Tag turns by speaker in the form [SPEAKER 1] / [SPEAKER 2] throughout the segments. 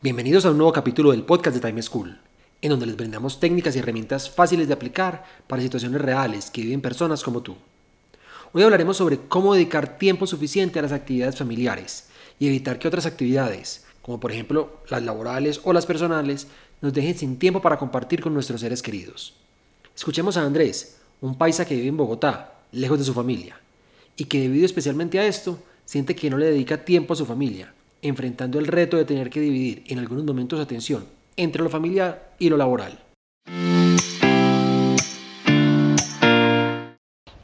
[SPEAKER 1] Bienvenidos a un nuevo capítulo del podcast de Time School, en donde les brindamos técnicas y herramientas fáciles de aplicar para situaciones reales que viven personas como tú. Hoy hablaremos sobre cómo dedicar tiempo suficiente a las actividades familiares y evitar que otras actividades, como por ejemplo las laborales o las personales, nos dejen sin tiempo para compartir con nuestros seres queridos. Escuchemos a Andrés, un paisa que vive en Bogotá, lejos de su familia, y que debido especialmente a esto, siente que no le dedica tiempo a su familia enfrentando el reto de tener que dividir en algunos momentos atención entre lo familiar y lo laboral.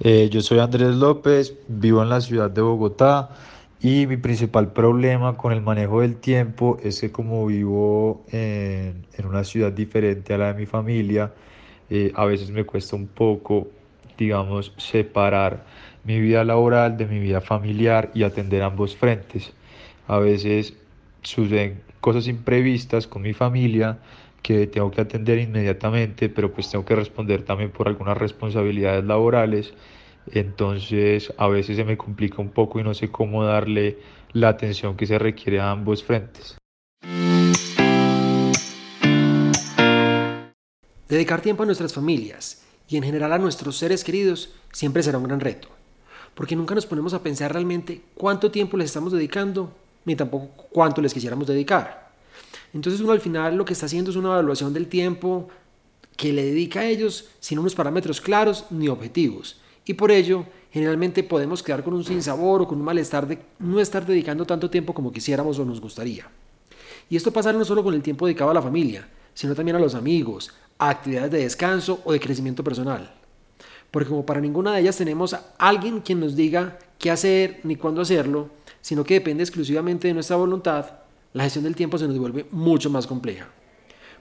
[SPEAKER 2] Eh, yo soy Andrés López, vivo en la ciudad de Bogotá y mi principal problema con el manejo del tiempo es que como vivo en, una ciudad diferente a la de mi familia, eh, a veces me cuesta un poco, digamos, separar mi vida laboral de mi vida familiar y atender ambos frentes. A veces suceden cosas imprevistas con mi familia que tengo que atender inmediatamente, pero pues tengo que responder también por algunas responsabilidades laborales. Entonces a veces se me complica un poco y no sé cómo darle la atención que se requiere a ambos frentes.
[SPEAKER 1] Dedicar tiempo a nuestras familias y en general a nuestros seres queridos siempre será un gran reto, porque nunca nos ponemos a pensar realmente cuánto tiempo les estamos dedicando ni tampoco cuánto les quisiéramos dedicar. Entonces uno al final lo que está haciendo es una evaluación del tiempo que le dedica a ellos sin unos parámetros claros ni objetivos. Y por ello, generalmente podemos quedar con un sinsabor o con un malestar de no estar dedicando tanto tiempo como quisiéramos o nos gustaría. Y esto pasa no solo con el tiempo dedicado a la familia, sino también a los amigos, a actividades de descanso o de crecimiento personal. Porque como para ninguna de ellas tenemos a alguien quien nos diga qué hacer ni cuándo hacerlo, sino que depende exclusivamente de nuestra voluntad, la gestión del tiempo se nos vuelve mucho más compleja.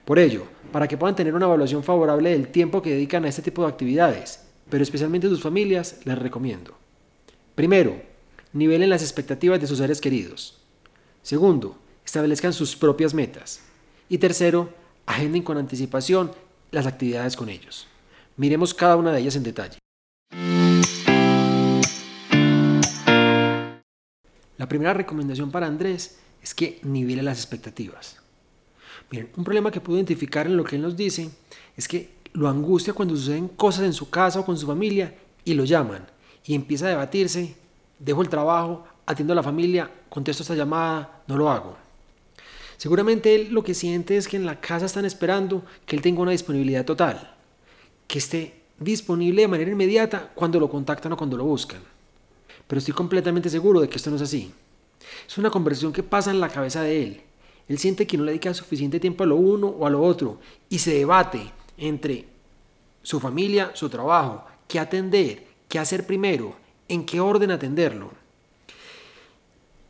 [SPEAKER 1] Por ello, para que puedan tener una evaluación favorable del tiempo que dedican a este tipo de actividades, pero especialmente sus familias, les recomiendo. Primero, nivelen las expectativas de sus seres queridos. Segundo, establezcan sus propias metas. Y tercero, agenden con anticipación las actividades con ellos. Miremos cada una de ellas en detalle. La primera recomendación para Andrés es que nivele las expectativas. Un problema que puedo identificar en lo que él nos dice es que lo angustia cuando suceden cosas en su casa o con su familia y lo llaman y empieza a debatirse, dejo el trabajo, atiendo a la familia, contesto esta llamada, no lo hago. Seguramente él lo que siente es que en la casa están esperando que él tenga una disponibilidad total, que esté disponible de manera inmediata cuando lo contactan o cuando lo buscan pero estoy completamente seguro de que esto no es así. Es una conversión que pasa en la cabeza de él. Él siente que no le dedica suficiente tiempo a lo uno o a lo otro y se debate entre su familia, su trabajo, qué atender, qué hacer primero, en qué orden atenderlo.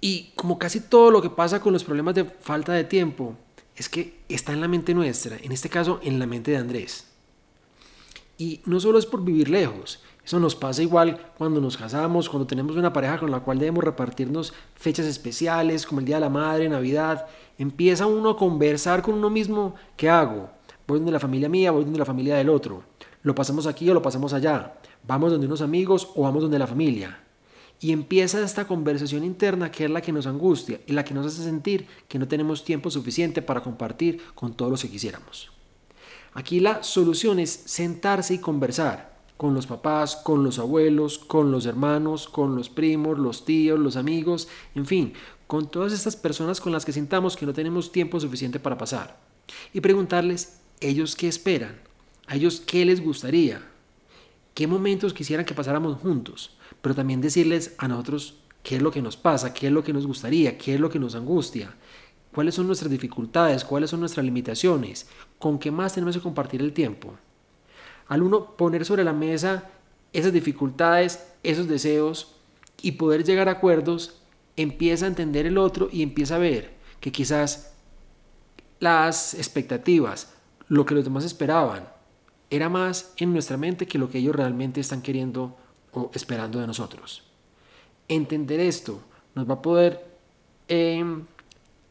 [SPEAKER 1] Y como casi todo lo que pasa con los problemas de falta de tiempo, es que está en la mente nuestra, en este caso en la mente de Andrés. Y no solo es por vivir lejos, eso nos pasa igual cuando nos casamos, cuando tenemos una pareja con la cual debemos repartirnos fechas especiales, como el Día de la Madre, Navidad. Empieza uno a conversar con uno mismo, ¿qué hago? Voy donde la familia mía, voy donde la familia del otro. Lo pasamos aquí o lo pasamos allá. Vamos donde unos amigos o vamos donde la familia. Y empieza esta conversación interna que es la que nos angustia y la que nos hace sentir que no tenemos tiempo suficiente para compartir con todos los que quisiéramos. Aquí la solución es sentarse y conversar con los papás, con los abuelos, con los hermanos, con los primos, los tíos, los amigos, en fin, con todas estas personas con las que sintamos que no tenemos tiempo suficiente para pasar. Y preguntarles, ellos qué esperan, a ellos qué les gustaría, qué momentos quisieran que pasáramos juntos, pero también decirles a nosotros qué es lo que nos pasa, qué es lo que nos gustaría, qué es lo que nos angustia, cuáles son nuestras dificultades, cuáles son nuestras limitaciones, con qué más tenemos que compartir el tiempo. Al uno poner sobre la mesa esas dificultades, esos deseos y poder llegar a acuerdos, empieza a entender el otro y empieza a ver que quizás las expectativas, lo que los demás esperaban, era más en nuestra mente que lo que ellos realmente están queriendo o esperando de nosotros. Entender esto nos va a poder em,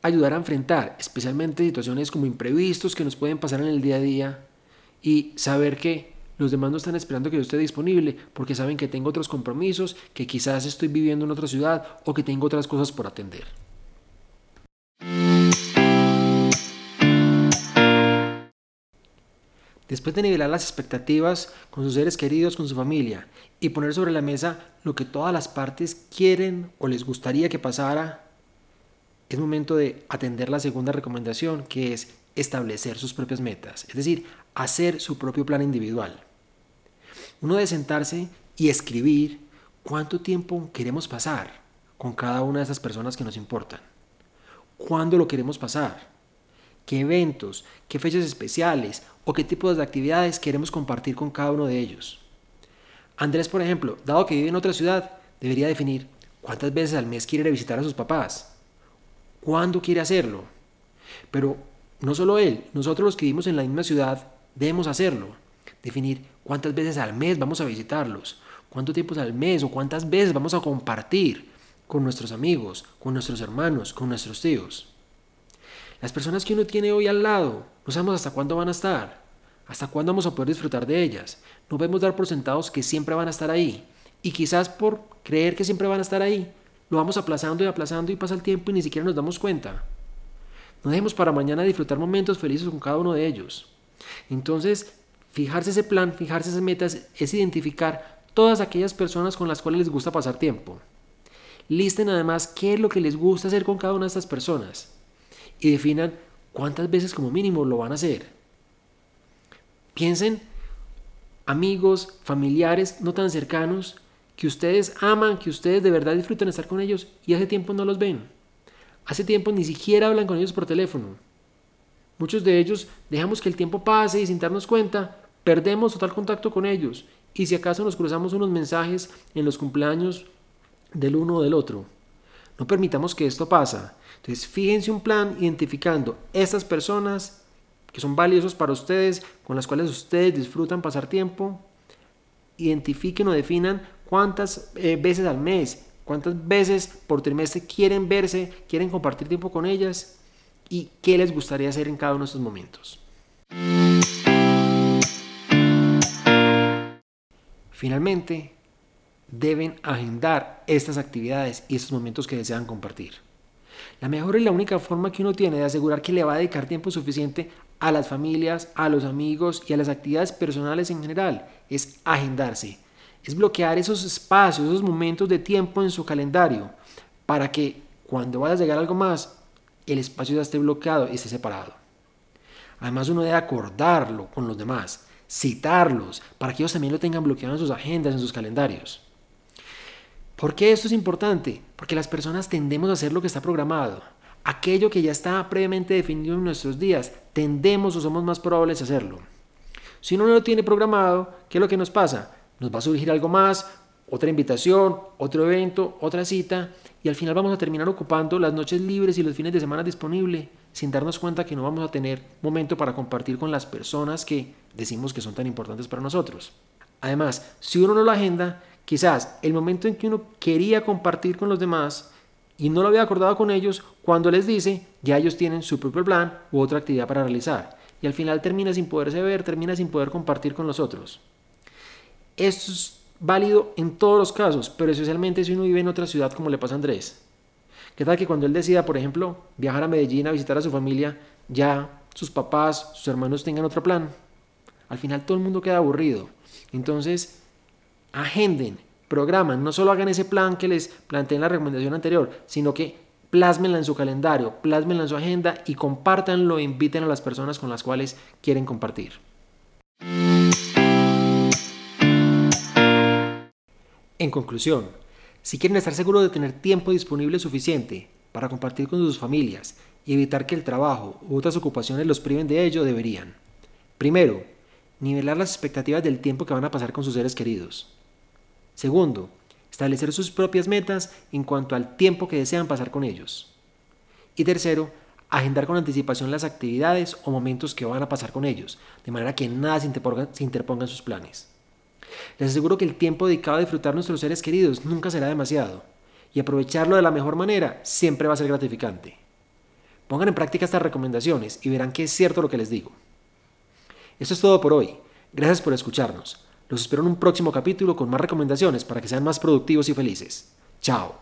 [SPEAKER 1] ayudar a enfrentar especialmente situaciones como imprevistos que nos pueden pasar en el día a día y saber que los demás no están esperando que yo esté disponible porque saben que tengo otros compromisos, que quizás estoy viviendo en otra ciudad o que tengo otras cosas por atender. Después de nivelar las expectativas con sus seres queridos, con su familia, y poner sobre la mesa lo que todas las partes quieren o les gustaría que pasara, es momento de atender la segunda recomendación, que es establecer sus propias metas, es decir, hacer su propio plan individual. Uno debe sentarse y escribir cuánto tiempo queremos pasar con cada una de esas personas que nos importan. ¿Cuándo lo queremos pasar? qué eventos, qué fechas especiales o qué tipos de actividades queremos compartir con cada uno de ellos. Andrés, por ejemplo, dado que vive en otra ciudad, debería definir cuántas veces al mes quiere visitar a sus papás, cuándo quiere hacerlo. Pero no solo él, nosotros los que vivimos en la misma ciudad debemos hacerlo. Definir cuántas veces al mes vamos a visitarlos, cuánto tiempo al mes o cuántas veces vamos a compartir con nuestros amigos, con nuestros hermanos, con nuestros tíos. Las personas que uno tiene hoy al lado, no sabemos hasta cuándo van a estar, hasta cuándo vamos a poder disfrutar de ellas. No podemos dar por sentados que siempre van a estar ahí. Y quizás por creer que siempre van a estar ahí, lo vamos aplazando y aplazando y pasa el tiempo y ni siquiera nos damos cuenta. No dejemos para mañana disfrutar momentos felices con cada uno de ellos. Entonces, fijarse ese plan, fijarse esas metas, es identificar todas aquellas personas con las cuales les gusta pasar tiempo. Listen además qué es lo que les gusta hacer con cada una de estas personas y definan cuántas veces como mínimo lo van a hacer. Piensen amigos, familiares no tan cercanos que ustedes aman, que ustedes de verdad disfrutan estar con ellos y hace tiempo no los ven. Hace tiempo ni siquiera hablan con ellos por teléfono. Muchos de ellos dejamos que el tiempo pase y sin darnos cuenta perdemos total contacto con ellos y si acaso nos cruzamos unos mensajes en los cumpleaños del uno o del otro. No permitamos que esto pase. Entonces, fíjense un plan identificando estas personas que son valiosos para ustedes, con las cuales ustedes disfrutan pasar tiempo. Identifiquen o definan cuántas eh, veces al mes, cuántas veces por trimestre quieren verse, quieren compartir tiempo con ellas y qué les gustaría hacer en cada uno de estos momentos. Finalmente, deben agendar estas actividades y estos momentos que desean compartir. La mejor y la única forma que uno tiene de asegurar que le va a dedicar tiempo suficiente a las familias, a los amigos y a las actividades personales en general es agendarse. Es bloquear esos espacios, esos momentos de tiempo en su calendario para que cuando vaya a llegar algo más, el espacio ya esté bloqueado y esté separado. Además uno debe acordarlo con los demás, citarlos para que ellos también lo tengan bloqueado en sus agendas, en sus calendarios. ¿Por qué esto es importante? Porque las personas tendemos a hacer lo que está programado. Aquello que ya está previamente definido en nuestros días, tendemos o somos más probables a hacerlo. Si uno no lo tiene programado, ¿qué es lo que nos pasa? Nos va a surgir algo más, otra invitación, otro evento, otra cita, y al final vamos a terminar ocupando las noches libres y los fines de semana disponibles, sin darnos cuenta que no vamos a tener momento para compartir con las personas que decimos que son tan importantes para nosotros. Además, si uno no lo agenda, Quizás el momento en que uno quería compartir con los demás y no lo había acordado con ellos, cuando les dice, ya ellos tienen su propio plan u otra actividad para realizar. Y al final termina sin poderse ver, termina sin poder compartir con los otros. Esto es válido en todos los casos, pero especialmente si uno vive en otra ciudad como le pasa a Andrés. ¿Qué tal que cuando él decida, por ejemplo, viajar a Medellín a visitar a su familia, ya sus papás, sus hermanos tengan otro plan? Al final todo el mundo queda aburrido. Entonces, agenden, programan, no solo hagan ese plan que les planteé en la recomendación anterior, sino que plásmenla en su calendario, plásmenla en su agenda y compártanlo inviten a las personas con las cuales quieren compartir. En conclusión, si quieren estar seguros de tener tiempo disponible suficiente para compartir con sus familias y evitar que el trabajo u otras ocupaciones los priven de ello, deberían. Primero, nivelar las expectativas del tiempo que van a pasar con sus seres queridos. Segundo, establecer sus propias metas en cuanto al tiempo que desean pasar con ellos. Y tercero, agendar con anticipación las actividades o momentos que van a pasar con ellos, de manera que nada se interponga, se interponga en sus planes. Les aseguro que el tiempo dedicado a disfrutar nuestros seres queridos nunca será demasiado, y aprovecharlo de la mejor manera siempre va a ser gratificante. Pongan en práctica estas recomendaciones y verán que es cierto lo que les digo. Eso es todo por hoy. Gracias por escucharnos. Los espero en un próximo capítulo con más recomendaciones para que sean más productivos y felices. Chao.